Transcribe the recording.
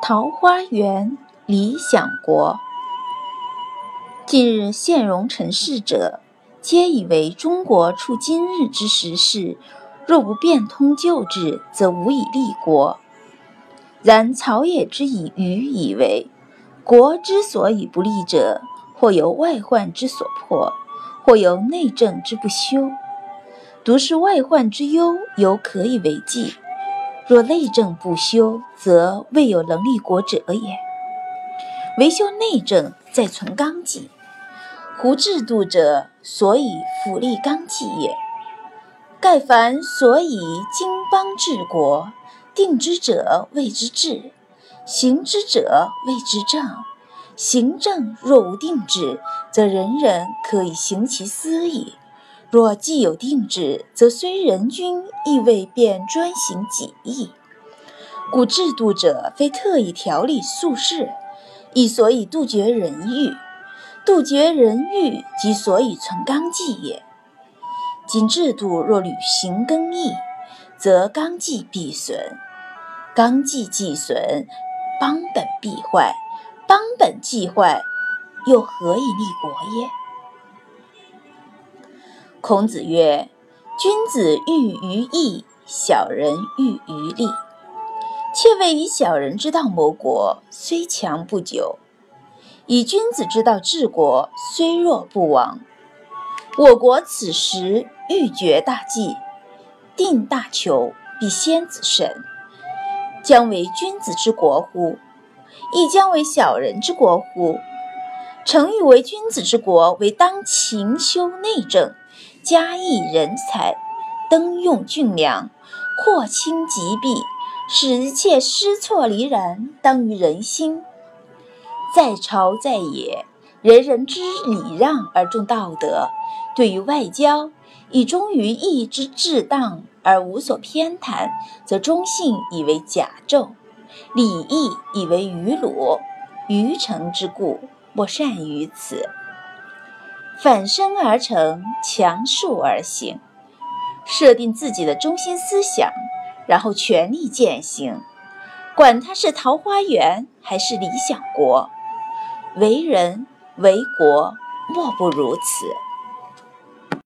桃花源理想国。近日现戎陈氏者，皆以为中国处今日之时势，若不变通旧制，则无以立国。然曹也之以愚以为，国之所以不立者，或由外患之所迫，或由内政之不修。独是外患之忧，犹可以为继。若内政不修，则未有能立国者也。唯修内政，在存纲纪。胡制度者，所以辅立纲纪也。盖凡所以经邦治国，定之者谓之治，行之者谓之政。行政若无定制，则人人可以行其私矣。若既有定制，则虽人君，亦未便专行己意。故制度者，非特以条理术事，亦所以杜绝人欲。杜绝人欲，即所以存纲纪也。今制度若履行更易，则纲纪必损；纲纪既损，邦本必坏。邦本既坏，又何以立国耶？孔子曰：“君子喻于义，小人喻于利。切谓以小人之道谋国，虽强不久；以君子之道治国，虽弱不亡。我国此时欲绝大计，定大求，必先子慎，将为君子之国乎？亦将为小人之国乎？诚欲为君子之国，为当勤修内政。”加益人才，登用俊良，扩清疾弊，使一切失错离然，当于人心。在朝在野，人人知礼让而重道德；对于外交，以忠于义之至当而无所偏袒，则忠信以为甲胄，礼义以为鱼鲁。愚诚之故，莫善于此。反身而成，强树而行，设定自己的中心思想，然后全力践行。管他是桃花源还是理想国，为人为国莫不如此。